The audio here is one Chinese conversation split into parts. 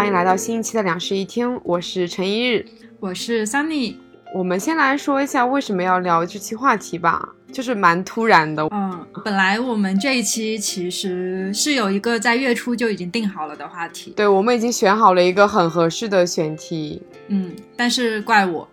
欢迎来到新一期的两室一厅，我是陈一日，我是 Sunny。我们先来说一下为什么要聊这期话题吧，就是蛮突然的。嗯，本来我们这一期其实是有一个在月初就已经定好了的话题，对，我们已经选好了一个很合适的选题。嗯，但是怪我，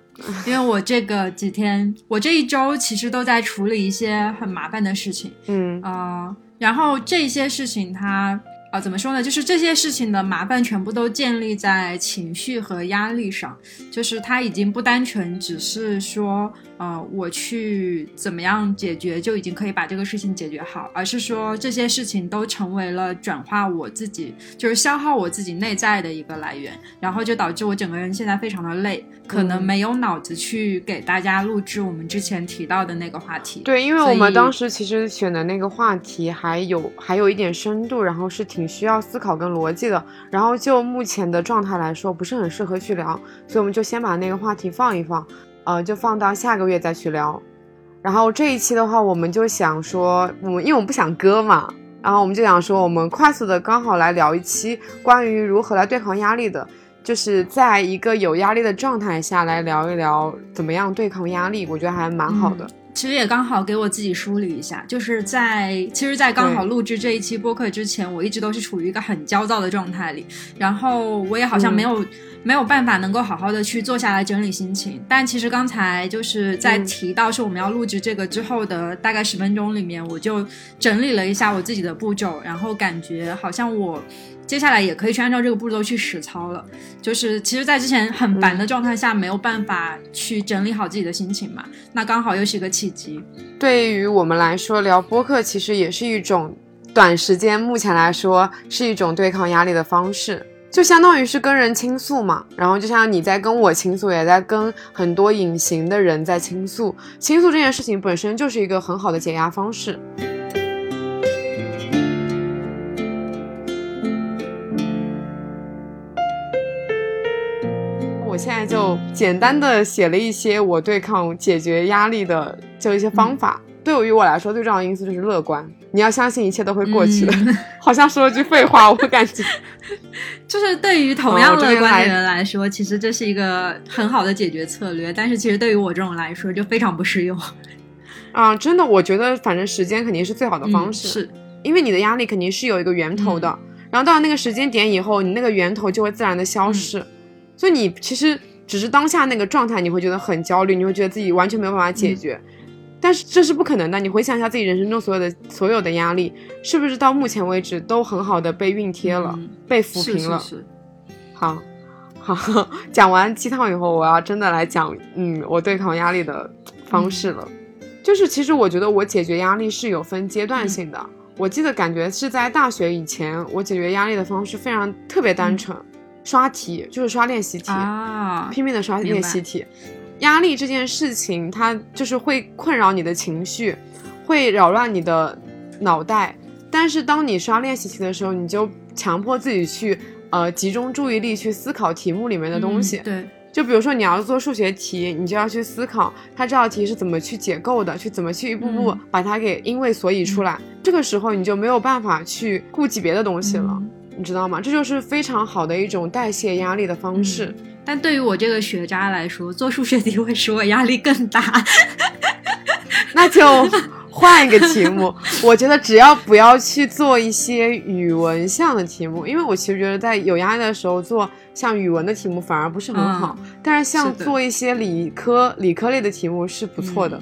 因为我这个几天，我这一周其实都在处理一些很麻烦的事情。嗯啊、然后这些事情它啊、怎么说呢？就是这些事情的麻烦全部都建立在情绪和压力上，就是它已经不单纯只是说，呃，我去怎么样解决就已经可以把这个事情解决好，而是说这些事情都成为了转化我自己，就是消耗我自己内在的一个来源，然后就导致我整个人现在非常的累，可能嗯没有脑子去给大家录制我们之前提到的那个话题。对，因为我们当时其实选的那个话题还有还有一点深度，然后是挺需要思考跟逻辑的，然后就目前的状态来说不是很适合去聊，所以我们就先把那个话题放一放，呃，就放到下个月再去聊。然后这一期的话，我们就想说，我们因为我们不想割嘛，然后我们就想说，我们快速的刚好来聊一期关于如何来对抗压力的，就是在一个有压力的状态下来聊一聊怎么样对抗压力，我觉得还蛮好的。嗯 其实也刚好给我自己梳理一下，就是在其实，在刚好录制这一期播客之前，我一直都是处于一个很焦躁的状态里，然后我也好像没有、没有办法能够好好的去坐下来整理心情。但其实刚才就是在嗯提到是我们要录制这个之后的大概十分钟里面，我就整理了一下我自己的步骤，然后感觉好像我。接下来也可以去按照这个步骤去实操了，就是其实，在之前很烦的状态下，没有办法去整理好自己的心情嘛，那刚好又是一个契机。对于我们来说，聊播客其实也是一种短时间，目前来说是一种对抗压力的方式，就相当于是跟人倾诉嘛。然后就像你在跟我倾诉，也在跟很多隐形的人在倾诉。倾诉这件事情本身就是一个很好的解压方式。我现在就简单的写了一些我对抗解决压力的就一些方法。对于我来说，最重要的因素就是乐观。你要相信一切都会过去的。嗯 好像说了句废话，我感觉。就是对于同样乐观的人来说，其实这是一个很好的解决策略，但是其实对于我这种来说就非常不适用。啊、真的，我觉得反正时间肯定是最好的方式，嗯、是，因为你的压力肯定是有一个源头的，然后到了那个时间点以后，你那个源头就会自然的消失，所以你其实只是当下那个状态，你会觉得很焦虑，你会觉得自己完全没有办法解决。但是这是不可能的。你回想一下自己人生中所有的所有的压力，是不是到目前为止都很好的被熨贴了、嗯被抚平了？是是好，好，讲完鸡汤以后，我要真的来讲，嗯，我对抗压力的方式了。就是其实我觉得我解决压力是有分阶段性的。我记得感觉是在大学以前，我解决压力的方式非常特别单纯，刷题就是刷练习题，啊，拼命的刷练习题。压力这件事情，它就是会困扰你的情绪，会扰乱你的脑袋。但是当你刷练习题的时候，你就强迫自己去呃集中注意力去思考题目里面的东西。嗯对，就比如说你要做数学题，你就要去思考它这道题是怎么去解构的，去怎么去一步步嗯把它给因为所以出来。这个时候你就没有办法去顾及别的东西了，嗯你知道吗？这就是非常好的一种代谢压力的方式。但对于我这个学渣来说，做数学题会使我压力更大。那就换一个题目。我觉得只要不要去做一些语文项的题目，因为我其实觉得在有压力的时候做像语文的题目反而不是很好，但是像做一些理科理科类的题目是不错的。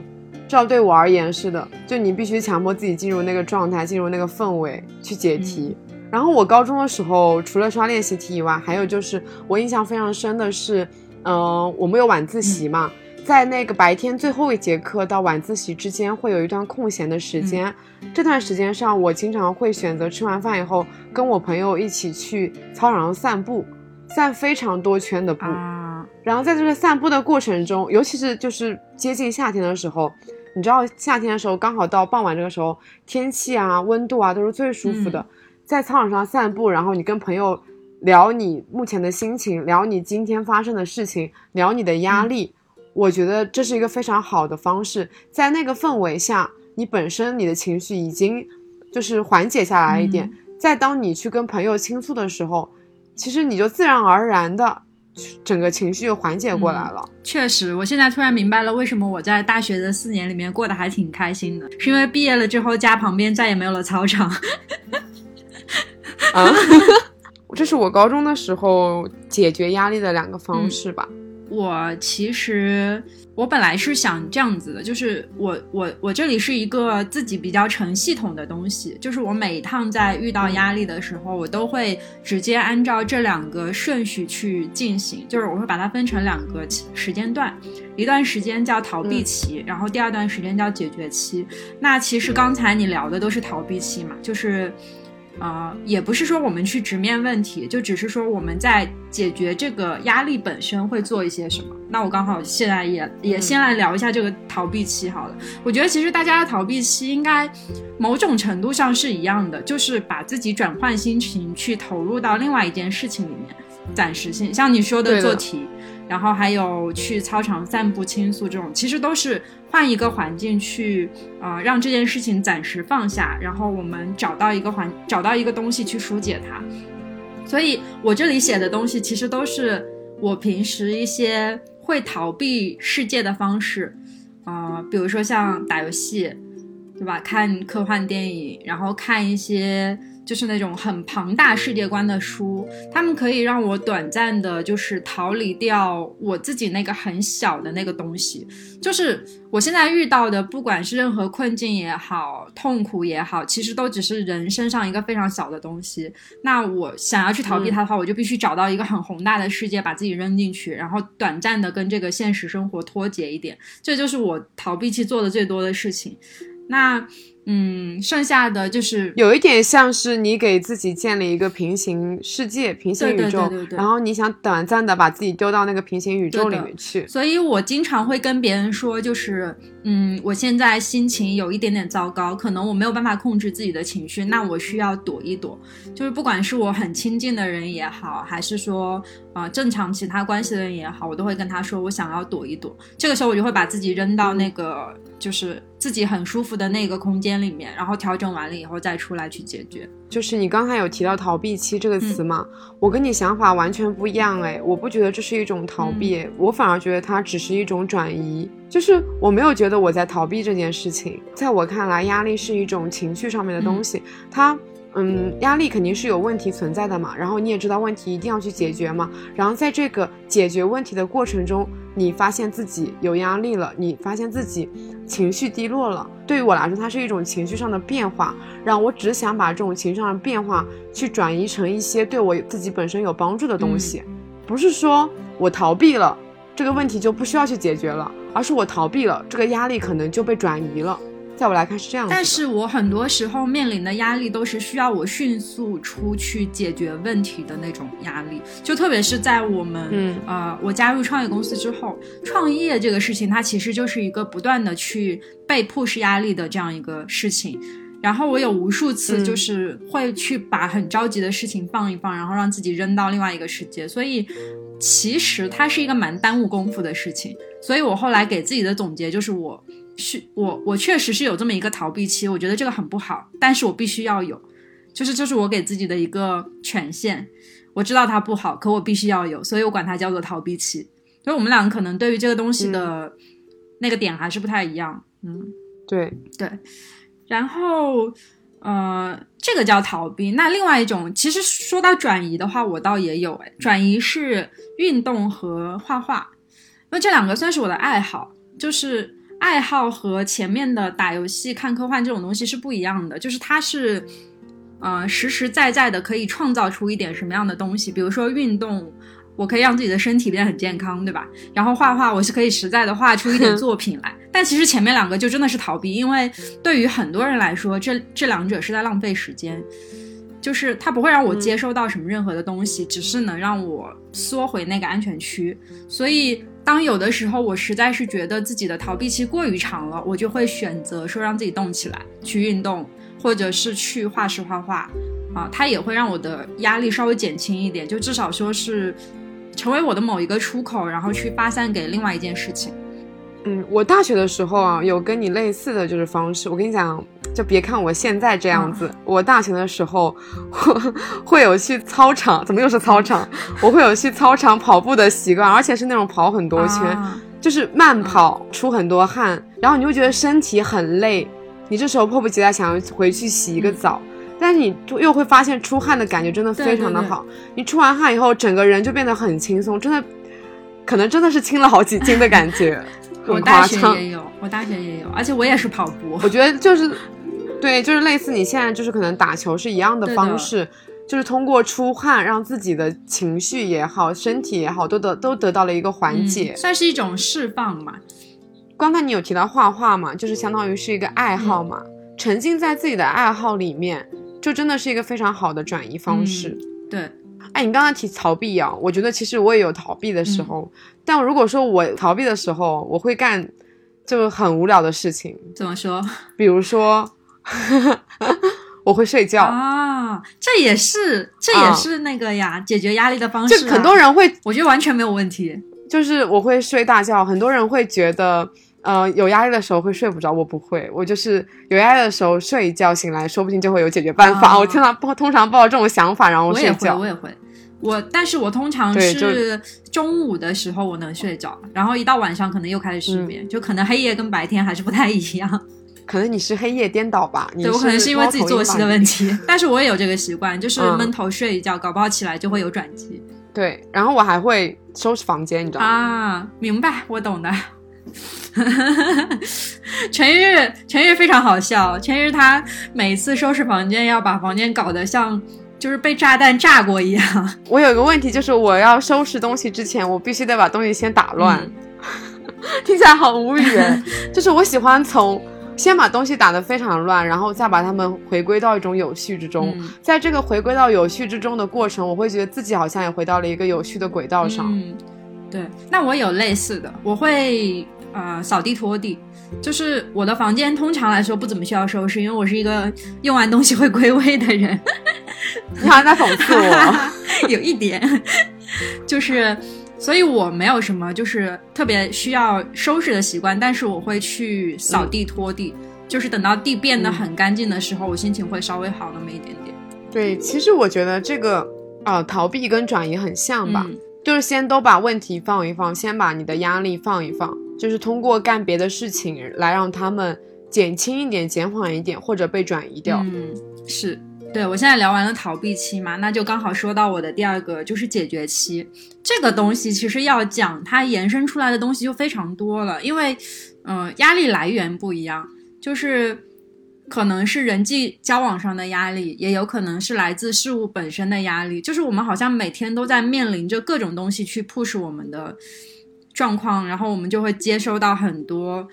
至少对我而言是的，就你必须强迫自己进入那个状态，进入那个氛围去解题。然后我高中的时候，除了刷练习题以外，还有就是我印象非常深的是，嗯、我们有晚自习嘛，在那个白天最后一节课到晚自习之间会有一段空闲的时间，这段时间上我经常会选择吃完饭以后跟我朋友一起去操场上散步，散非常多圈的步。啊，然后在这个散步的过程中，尤其是就是接近夏天的时候，你知道夏天的时候刚好到傍晚这个时候，天气啊、温度啊都是最舒服的。在操场上散步，然后你跟朋友聊你目前的心情，聊你今天发生的事情，聊你的压力，我觉得这是一个非常好的方式。在那个氛围下，你本身你的情绪已经就是缓解下来一点。在当你去跟朋友倾诉的时候，其实你就自然而然的整个情绪缓解过来了。确实，我现在突然明白了为什么我在大学的四年里面过得还挺开心的，是因为毕业了之后家旁边再也没有了操场。啊，这是我高中的时候解决压力的两个方式吧。我其实我本来是想这样子的，就是我我我这里是一个自己比较成系统的东西，就是我每一趟在遇到压力的时候，我都会直接按照这两个顺序去进行，就是我会把它分成两个时间段，一段时间叫逃避期，然后第二段时间叫解决期。那其实刚才你聊的都是逃避期嘛，就是。啊，也不是说我们去直面问题，就只是说我们在解决这个压力本身会做一些什么。那我刚好现在也也先来聊一下这个逃避期好了。我觉得其实大家的逃避期应该某种程度上是一样的，就是把自己转换心情去投入到另外一件事情里面，暂时性，像你说的做题。然后还有去操场散步倾诉这种，其实都是换一个环境去，呃，让这件事情暂时放下，然后我们找到一个环，找到一个东西去疏解它。所以我这里写的东西，其实都是我平时一些会逃避世界的方式，啊，比如说像打游戏，对吧？看科幻电影，然后看一些。就是那种很庞大世界观的书，他们可以让我短暂的，就是逃离掉我自己那个很小的那个东西。就是我现在遇到的，不管是任何困境也好，痛苦也好，其实都只是人身上一个非常小的东西。那我想要去逃避它的话，我就必须找到一个很宏大的世界，把自己扔进去，然后短暂的跟这个现实生活脱节一点。这就是我逃避期做的最多的事情。那。嗯，剩下的就是有一点像是你给自己建立一个平行世界、平行宇宙，然后你想短暂的把自己丢到那个平行宇宙里面去。所以我经常会跟别人说，就是嗯，我现在心情有一点点糟糕，可能我没有办法控制自己的情绪，那我需要躲一躲。就是不管是我很亲近的人也好，还是说啊正常其他关系的人也好，我都会跟他说，我想要躲一躲。这个时候我就会把自己扔到那个就是。自己很舒服的那个空间里面，然后调整完了以后再出来去解决。就是你刚才有提到逃避期这个词嘛？我跟你想法完全不一样哎，我不觉得这是一种逃避，我反而觉得它只是一种转移。就是我没有觉得我在逃避这件事情，在我看来，压力是一种情绪上面的东西，它。嗯，压力肯定是有问题存在的嘛，然后你也知道问题一定要去解决嘛，然后在这个解决问题的过程中，你发现自己有压力了，你发现自己情绪低落了。对于我来说，它是一种情绪上的变化，让我只想把这种情绪上的变化去转移成一些对我自己本身有帮助的东西，不是说我逃避了这个问题就不需要去解决了，而是我逃避了这个压力可能就被转移了。在我来看是这样，但是我很多时候面临的压力都是需要我迅速出去解决问题的那种压力，就特别是在我们，嗯。呃，我加入创业公司之后，创业这个事情它其实就是一个不断的去被迫施压力的这样一个事情，然后我有无数次就是会去把很着急的事情放一放，然后让自己扔到另外一个世界，所以其实它是一个蛮耽误功夫的事情，所以我后来给自己的总结就是我。是我，我确实是有这么一个逃避期，我觉得这个很不好，但是我必须要有，就是这是我给自己的一个权限，我知道它不好，可我必须要有，所以我管它叫做逃避期。所以我们两个可能对于这个东西的那个点还是不太一样，嗯，对对。然后，呃，这个叫逃避。那另外一种，其实说到转移的话，我倒也有，哎，转移是运动和画画，那这两个算是我的爱好，就是。爱好和前面的打游戏、看科幻这种东西是不一样的，就是它是，呃，实实在在的可以创造出一点什么样的东西。比如说运动，我可以让自己的身体变得很健康，对吧？然后画画，我是可以实在的画出一点作品来。但其实前面两个就真的是逃避，因为对于很多人来说，这这两者是在浪费时间，就是它不会让我接收到什么任何的东西，只是能让我缩回那个安全区，所以。当有的时候我实在是觉得自己的逃避期过于长了，我就会选择说让自己动起来，去运动，或者是去画室画画，啊，它也会让我的压力稍微减轻一点，就至少说是成为我的某一个出口，然后去发散给另外一件事情。嗯，我大学的时候啊，有跟你类似的就是方式。我跟你讲，就别看我现在这样子，我大学的时候会有去操场，怎么又是操场？我会有去操场跑步的习惯，而且是那种跑很多圈，啊就是慢跑，出很多汗，然后你会觉得身体很累，你这时候迫不及待想要回去洗一个澡。但是你就又会发现出汗的感觉真的非常的对对对好，你出完汗以后，整个人就变得很轻松，真的，可能真的是轻了好几斤的感觉，我大学。也有，我大学也有，而且我也是跑步。我觉得就是，对，就是类似你现在就是可能打球是一样的方式，就是通过出汗让自己的情绪也好，身体也好，都得都得到了一个缓解。嗯，算是一种释放嘛。刚才你有提到画画嘛，就是相当于是一个爱好嘛，嗯沉浸在自己的爱好里面，就真的是一个非常好的转移方式。对，哎，你刚刚提逃避啊，我觉得其实我也有逃避的时候，但如果说我逃避的时候，我会干就很无聊的事情，怎么说比如说 我会睡觉，啊？这也是，这也是那个呀，解决压力的方式、啊。就很多，人会我觉得完全没有问题。就是我会睡大觉，很多人会觉得。呃，有压力的时候会睡不着，我不会，我就是有压力的时候睡一觉，醒来说不定就会有解决办法。哦我经常抱通常抱着这种想法，然后我也会。我也会。我，但是我通常是中午的时候我能睡着，然后一到晚上可能又开始失嗯眠，就可能黑夜跟白天还是不太一样。可能你是黑夜颠倒吧？你对我可能是因为自己作息的。问题，但是我也有这个习惯，就是嗯闷头睡一觉，搞不好起来就会有转机对，然后我还会收拾房间，你知道吗？啊。明白，我懂的。陈玉，陈玉非常好笑。陈玉他每次收拾房间要把房间搞得像就是被炸弹炸过一样。我有一个问题，就是我要收拾东西之前，我必须得把东西先打乱。嗯 听起来好无语，就是我喜欢从先把东西打得非常乱，然后再把它们回归到一种有序之中。嗯在这个回归到有序之中的过程，我会觉得自己好像也回到了一个有序的轨道上。嗯，对。那我有类似的，我会呃扫地拖地。就是我的房间通常来说不怎么需要收拾，因为我是一个用完东西会归位的人。你好像在讽刺我。有一点，就是，所以我没有什么就是特别需要收拾的习惯，但是我会去扫地拖地，就是等到地变得很干净的时候，我心情会稍微好那么一点点。对，其实我觉得这个呃逃避跟转移很像吧。嗯就是先都把问题放一放，先把你的压力放一放，就是通过干别的事情来让他们减轻一点、减缓一点，或者被转移掉。嗯，是。对我现在聊完了逃避期嘛，那就刚好说到我的第二个就是解决期。这个东西其实要讲，它延伸出来的东西就非常多了，因为，嗯、压力来源不一样，就是可能是人际交往上的压力，也有可能是来自事物本身的压力。就是我们好像每天都在面临着各种东西去 push 我们的状况，然后我们就会接收到很多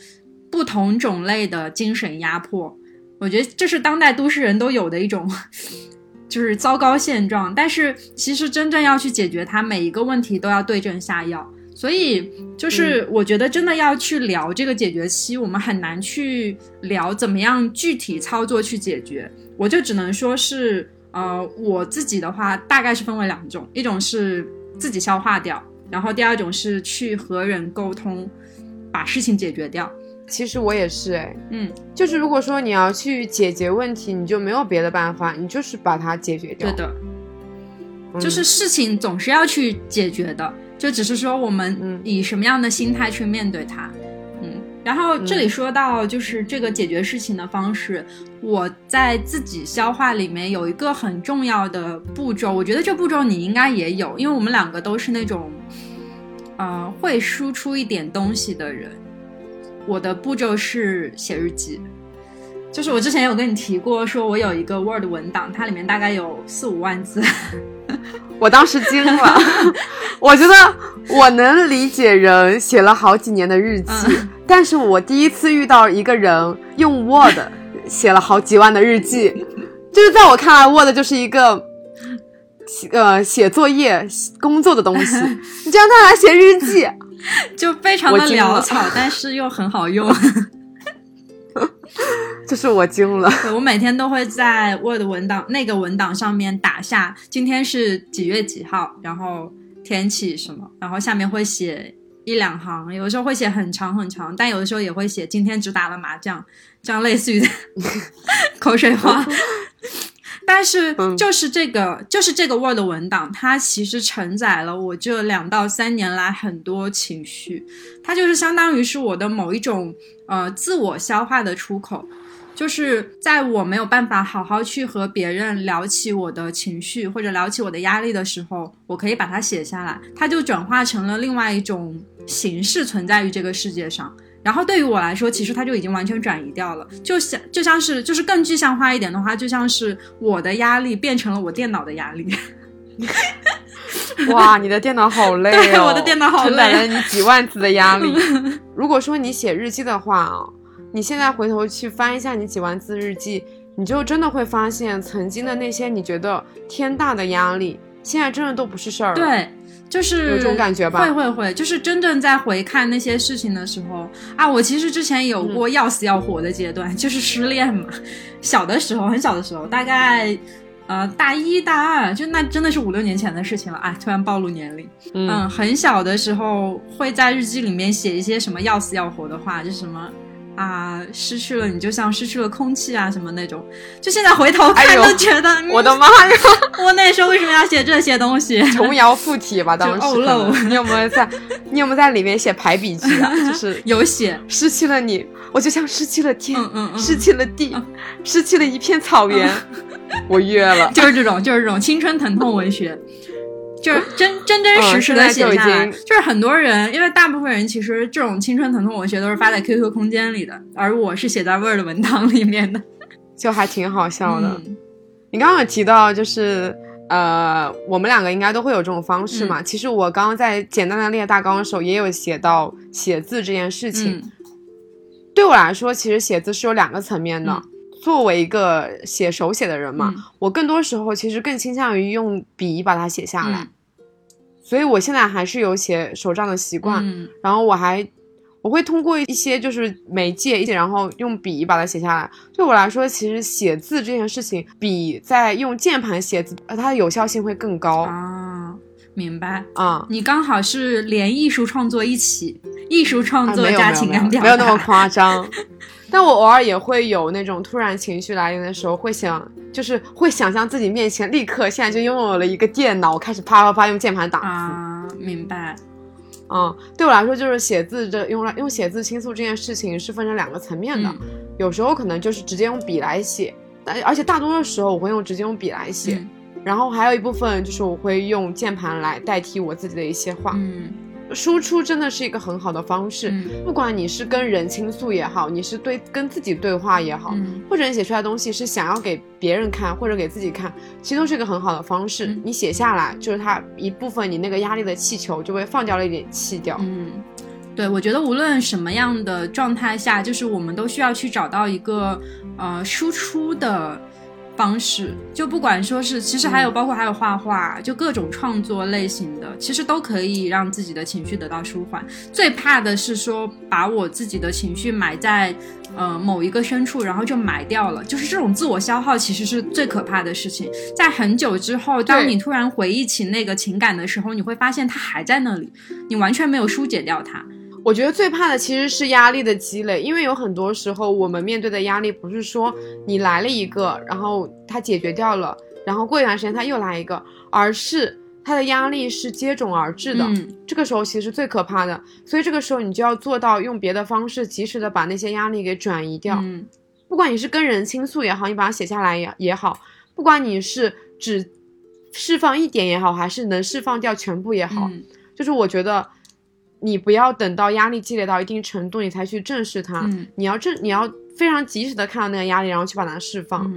不同种类的精神压迫。我觉得这是当代都市人都有的一种，就是糟糕现状。但是其实真正要去解决它，每一个问题都要对症下药。所以就是我觉得真的要去聊这个解决期，我们很难去聊怎么样具体操作去解决。我就只能说是，呃，我自己的话大概是分为两种，一种是自己消化掉，然后第二种是去和人沟通，把事情解决掉。其实我也是，哎，嗯，就是如果说你要去解决问题，你就没有别的办法，你就是把它解决掉。对的。嗯就是事情总是要去解决的，就只是说我们嗯以什么样的心态去面对它。嗯，然后这里说到就是这个解决事情的方式，我在自己消化里面有一个很重要的步骤，我觉得这步骤你应该也有，因为我们两个都是那种，呃，会输出一点东西的人。我的步骤是写日记。就是我之前有跟你提过，说我有一个 Word 文档，它里面大概有四五万字，我当时惊了，我觉得我能理解人写了好几年的日记，嗯。但是我第一次遇到一个人用 Word 写了好几万的日记，就是在我看来，Word 就是一个呃写作业工作的东西，你就让他来写日记，就非常的潦草，但是又很好用。就是我惊了。对我每天都会在 Word 文档那个文档上面打下今天是几月几号，然后天气什么，然后下面会写一两行，有的时候会写很长很长，但有的时候也会写今天只打了麻将，这样类似于 口水话。但是就是这个，就是这个 Word 文档，它其实承载了我这两到三年来很多情绪，它就是相当于是我的某一种呃自我消化的出口。就是在我没有办法好好去和别人聊起我的情绪或者聊起我的压力的时候，我可以把它写下来，它就转化成了另外一种形式存在于这个世界上。然后对于我来说，其实它就已经完全转移掉了，就像就像是就是更具象化一点的话，就像是我的压力变成了我电脑的压力。哇，你的电脑好累哦！我的电脑好累，承载了你几万字的压力。如果说你写日记的话啊。你现在回头去翻一下你几万字日记，你就真的会发现，曾经的那些你觉得天大的压力，现在真的都不是事儿了。对，就是有种感觉吧？会会会，就是真正在回看那些事情的时候啊，我其实之前有过要死要活的阶段，就是失恋嘛。小的时候，很小的时候，大概呃大一大二，就那真的是五六年前的事情了啊！突然暴露年龄，嗯，很小的时候会在日记里面写一些什么要死要活的话，就什么。啊，失去了你就像失去了空气啊，什么那种，就现在回头看都觉得，我的妈呀！我那时候为什么要写这些东西？琼瑶附体吧，当时。哦你有没有在？你有没有在里面写排比句啊？就是有写，失去了你，我就像失去了天，失去了地，失去了一片草原，我约了。就是这种，就是这种青春疼痛文学。就是真真真实实的写下来，就是很多人，因为大部分人其实这种青春疼痛文学都是发在 QQ 空间里的，而我是写在 Word 文档里面的，就还挺好笑的。你刚刚有提到，就是呃，我们两个应该都会有这种方式嘛。其实我刚刚在简单的列大纲的时候，也有写到写字这件事情。对我来说，其实写字是有两个层面的。作为一个写手写的人嘛，我更多时候其实更倾向于用笔把它写下来，所以我现在还是有写手账的习惯。然后我还我会通过一些就是媒介一些，然后用笔把它写下来。对我来说，其实写字这件事情比在用键盘写字，它的有效性会更高啊。明白啊，你刚好是连艺术创作一起，艺术创作加情感表达，没有那么夸张。但我偶尔也会有那种突然情绪来临的时候，会想，就是会想象自己面前立刻现在就拥有了一个电脑，开始啪啪啪用键盘打字。啊，明白。嗯，对我来说，就是写字这用来用写字倾诉这件事情是分成两个层面的。有时候可能就是直接用笔来写，但而且大多数时候我会用直接用笔来写。然后还有一部分就是我会用键盘来代替我自己的一些话。嗯。输出真的是一个很好的方式，不管你是跟人倾诉也好，你是对跟自己对话也好，或者你写出来的东西是想要给别人看或者给自己看，其实都是一个很好的方式。你写下来，就是它一部分你那个压力的气球就会放掉了一点气掉。嗯，对，我觉得无论什么样的状态下，就是我们都需要去找到一个呃输出的。方式就不管说是，其实还有包括还有画画，就各种创作类型的，其实都可以让自己的情绪得到舒缓。最怕的是说把我自己的情绪埋在呃某一个深处，然后就埋掉了。就是这种自我消耗，其实是最可怕的事情。在很久之后，当你突然回忆起那个情感的时候，你会发现它还在那里，你完全没有疏解掉它。我觉得最怕的其实是压力的积累，因为有很多时候我们面对的压力不是说你来了一个，然后他解决掉了，然后过一段时间他又来一个，而是他的压力是接踵而至的。这个时候其实最可怕的，所以这个时候你就要做到用别的方式及时的把那些压力给转移掉。不管你是跟人倾诉也好，你把它写下来也也好，不管你是只释放一点也好，还是能释放掉全部也好，就是我觉得。你不要等到压力积累到一定程度，你才去正视它。你要正，你要非常及时的看到那个压力，然后去把它释放。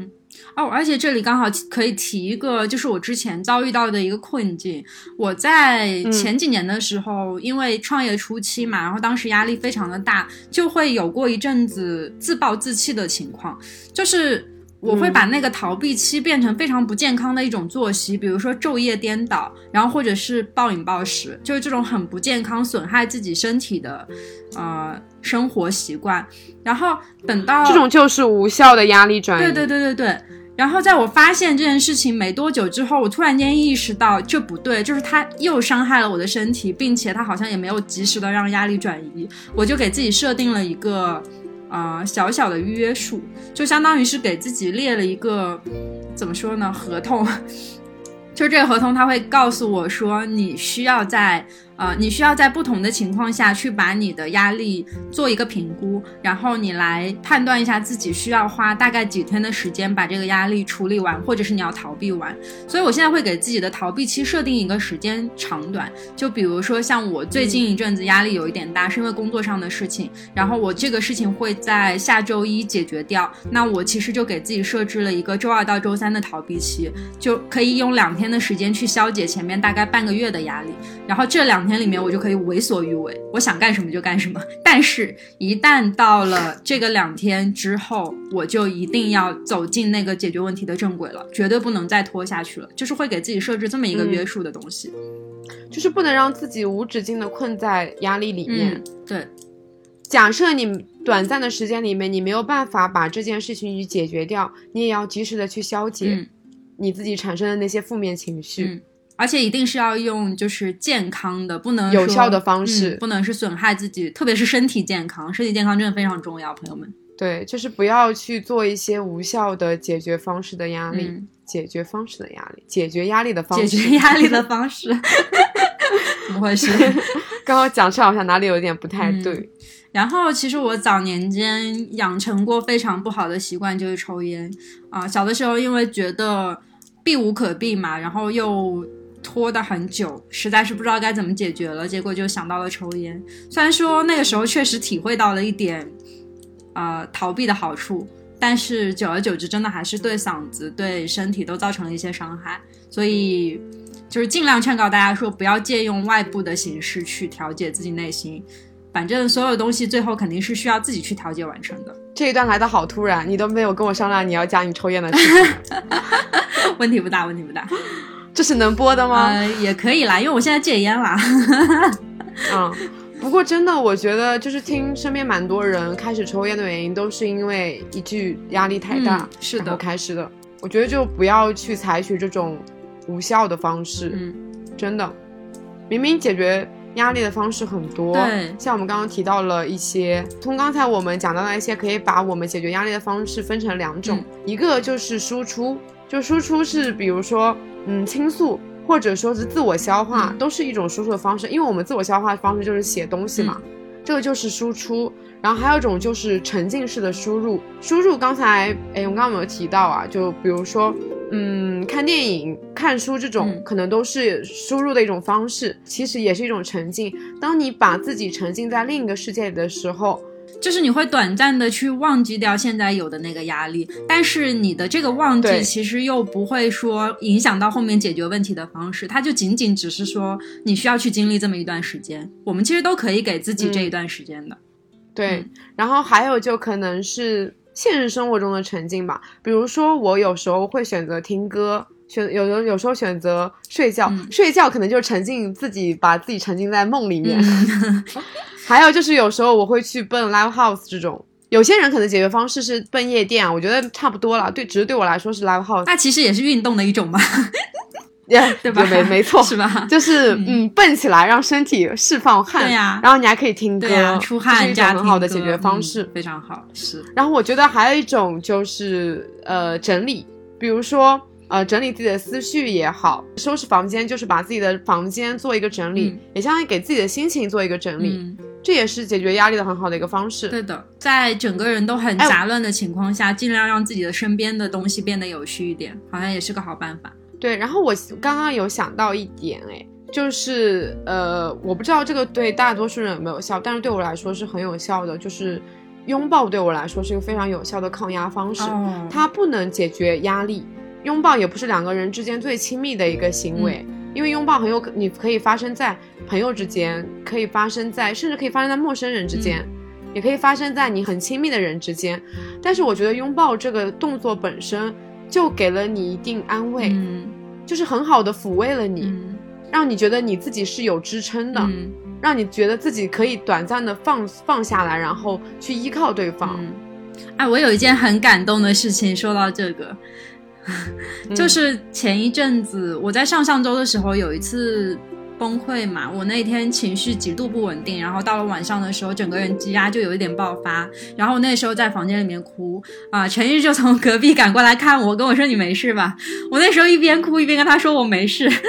哦，而且这里刚好可以提一个，就是我之前遭遇到的一个困境。我在前几年的时候，因为创业初期嘛，然后当时压力非常的大，就会有过一阵子自暴自弃的情况，就是。我会把那个逃避期变成非常不健康的一种作息，比如说昼夜颠倒，然后或者是暴饮暴食，就是这种很不健康、损害自己身体的，呃，生活习惯。然后等到这种就是无效的压力转移。对对对对对。然后在我发现这件事情没多久之后，我突然间意识到这不对，就是它又伤害了我的身体，并且它好像也没有及时的让压力转移，我就给自己设定了一个呃小小的约束，就相当于是给自己列了一个怎么说呢合同，就这个合同他会告诉我说你需要在。呃，你需要在不同的情况下去把你的压力做一个评估，然后你来判断一下自己需要花大概几天的时间把这个压力处理完，或者是你要逃避完。所以我现在会给自己的逃避期设定一个时间长短，就比如说像我最近一阵子压力有一点大，是因为工作上的事情，然后我这个事情会在下周一解决掉，那我其实就给自己设置了一个周二到周三的逃避期，就可以用两天的时间去消解前面大概半个月的压力，然后这两。天里面我就可以为所欲为，我想干什么就干什么。但是，一旦到了这个两天之后，我就一定要走进那个解决问题的正轨了，绝对不能再拖下去了。就是会给自己设置这么一个约束的东西，就是不能让自己无止境的困在压力里面。对，假设你短暂的时间里面你没有办法把这件事情去解决掉，你也要及时的去消解你自己产生的那些负面情绪。而且一定是要用就是健康的，不能有效的方式，不能是损害自己，特别是身体健康，身体健康真的非常重要，朋友们。对，就是不要去做一些无效的解决方式的压力，解决方式的压力，解决压力的方式，解决压力的方式，怎么回事？刚刚讲出来好像哪里有点不太对。然后其实我早年间养成过非常不好的习惯，就是抽烟啊。小的时候因为觉得避无可避嘛，然后又。拖得很久，实在是不知道该怎么解决了，结果就想到了抽烟。虽然说那个时候确实体会到了一点，呃，逃避的好处，但是久而久之，真的还是对嗓子、对身体都造成了一些伤害。所以，就是尽量劝告大家说，不要借用外部的形式去调节自己内心。反正所有东西最后肯定是需要自己去调节完成的。这一段来的好突然，你都没有跟我商量你要加你抽烟的事情。问题不大，问题不大。这是能播的吗？呃，也可以啦，因为我现在戒烟了。嗯，不过真的，我觉得就是听身边蛮多人开始抽烟的原因，都是因为一句压力太大，是的，开始的。我觉得就不要去采取这种无效的方式。嗯，真的，明明解决压力的方式很多，对，像我们刚刚提到了一些，从刚才我们讲到的一些，可以把我们解决压力的方式分成两种，一个就是输出，就输出是比如说。嗯，倾诉或者说是自我消化，都是一种输出的方式。因为我们自我消化的方式就是写东西嘛，这个就是输出。然后还有一种就是沉浸式的输入。输入刚才，哎，我刚刚有没有提到啊？就比如说，嗯，看电影、看书这种，可能都是输入的一种方式，其实也是一种沉浸。当你把自己沉浸在另一个世界里的时候。就是你会短暂的去忘记掉现在有的那个压力，但是你的这个忘记其实又不会说影响到后面解决问题的方式，它就仅仅只是说你需要去经历这么一段时间。我们其实都可以给自己这一段时间的。对，然后还有就可能是现实生活中的沉浸吧，比如说我有时候会选择听歌，选有的有时候选择睡觉，睡觉可能就是沉浸自己，把自己沉浸在梦里面。还有就是有时候我会去奔 live house 这种，有些人可能解决方式是奔夜店，我觉得差不多了。对，只是对我来说是 live house，那其实也是运动的一种吧，对吧？没没错，是吧？就是嗯，蹦起来让身体释放汗，对呀。然后你还可以听歌，出汗，一种很好的解决方式，非常好。是。然后我觉得还有一种就是呃整理，比如说呃整理自己的思绪也好，收拾房间就是把自己的房间做一个整理，也相当于给自己的心情做一个整理。这也是解决压力的很好的一个方式。对的，在整个人都很杂乱的情况下，尽量让自己的身边的东西变得有序一点，好像也是个好办法。对，然后我刚刚有想到一点，哎，就是呃，我不知道这个对大多数人有没有效，但是对我来说是很有效的，就是拥抱对我来说是一个非常有效的抗压方式。它不能解决压力，拥抱也不是两个人之间最亲密的一个行为。因为拥抱很有可，你可以发生在朋友之间，可以发生在，甚至可以发生在陌生人之间，也可以发生在你很亲密的人之间。但是我觉得拥抱这个动作本身就给了你一定安慰，就是很好的抚慰了你，让你觉得你自己是有支撑的，让你觉得自己可以短暂的放放下来，然后去依靠对方。哎，我有一件很感动的事情，说到这个。就是前一阵子我在上上周的时候有一次崩溃嘛，我那天情绪极度不稳定，然后到了晚上的时候，整个人积压就有一点爆发，然后那时候在房间里面哭啊，陈玉就从隔壁赶过来看我，跟我说你没事吧？我那时候一边哭一边跟他说我没事。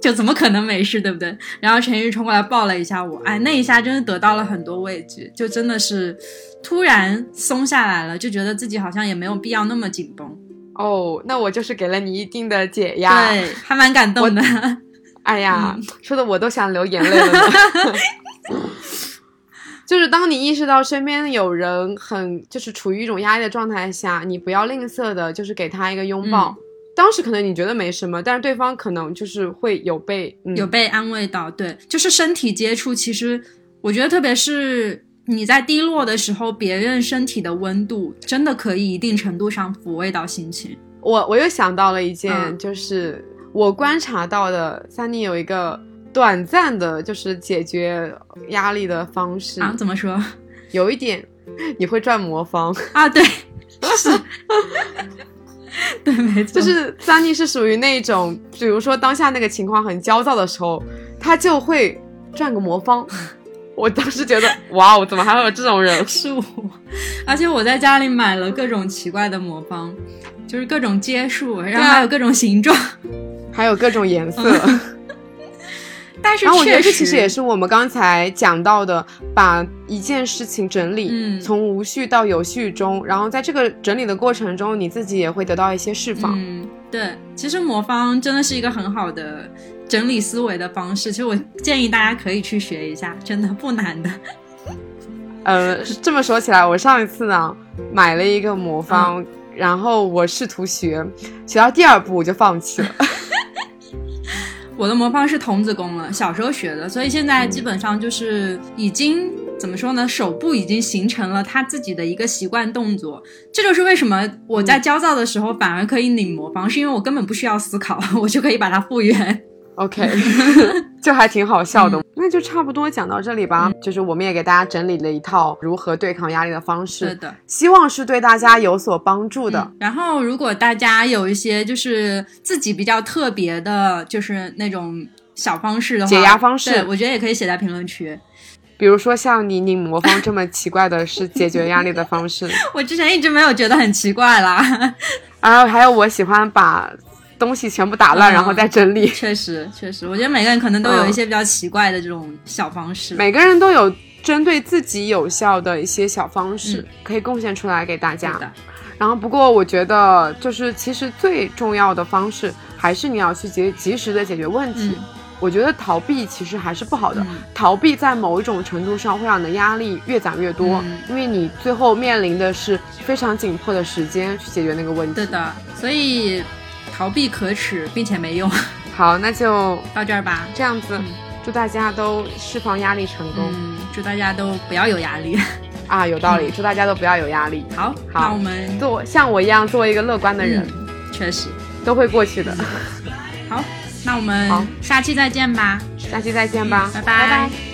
就怎么可能没事，对不对？然后陈玉冲过来抱了一下我，哎，那一下真的得到了很多慰藉，就真的是突然松下来了，就觉得自己好像也没有必要那么紧绷。哦，那我就是给了你一定的解压，对，还蛮感动的。哎呀，说的我都想流眼泪了。就是当你意识到身边有人很就是处于一种压力的状态下，你不要吝啬的，就是给他一个拥抱。当时可能你觉得没什么，但是对方可能就是会有被有被安慰到，对，就是身体接触。其实我觉得，特别是你在低落的时候，别人身体的温度真的可以一定程度上抚慰到心情。我我又想到了一件，就是我观察到的，三妮有一个短暂的，就是解决压力的方式啊？怎么说？有一点，你会转魔方啊？对，是。对，没错，就是三妮是属于那种，比如说当下那个情况很焦躁的时候，他就会转个魔方。我当时觉得，哇哦，怎么还会有这种人？是我，而且我在家里买了各种奇怪的魔方，就是各种阶数，然后还有各种形状，还有各种颜色。但是，然后我觉得这其实也是我们刚才讲到的，把一件事情整理，从无序到有序中，然后在这个整理的过程中，你自己也会得到一些释放。嗯，对，其实魔方真的是一个很好的整理思维的方式，其实我建议大家可以去学一下，真的不难的。呃，这么说起来，我上一次呢买了一个魔方，然后我试图学，学到第二步我就放弃了。我的魔方是童子功了，小时候学的，所以现在基本上就是已经怎么说呢？手部已经形成了他自己的一个习惯动作。这就是为什么我在焦躁的时候反而可以拧魔方，是因为我根本不需要思考，我就可以把它复原。OK，就还挺好笑的。那就差不多讲到这里吧。就是我们也给大家整理了一套如何对抗压力的方式，是的，希望是对大家有所帮助的。然后，如果大家有一些就是自己比较特别的，就是那种小方式的解压方式，我觉得也可以写在评论区。比如说像你拧魔方这么奇怪的是解决压力的方式，我之前一直没有觉得很奇怪啦。然后还有我喜欢把。东西全部打烂，然后再整理。确实，确实，我觉得每个人可能都有一些比较奇怪的这种小方式。每个人都有针对自己有效的一些小方式，可以贡献出来给大家。然后，不过我觉得，就是其实最重要的方式，还是你要去及及时的解决问题。我觉得逃避其实还是不好的，逃避在某一种程度上会让你的压力越攒越多，因为你最后面临的是非常紧迫的时间去解决那个问题。对的，所以。逃避可耻，并且没用。好，那就到这儿吧。这样子，祝大家都释放压力成功。嗯，祝大家都不要有压力。啊，有道理。祝大家都不要有压力。好，好那我们做像我一样做一个乐观的人。确实，都会过去的。好，那我们下期再见吧。下期再见吧。拜拜。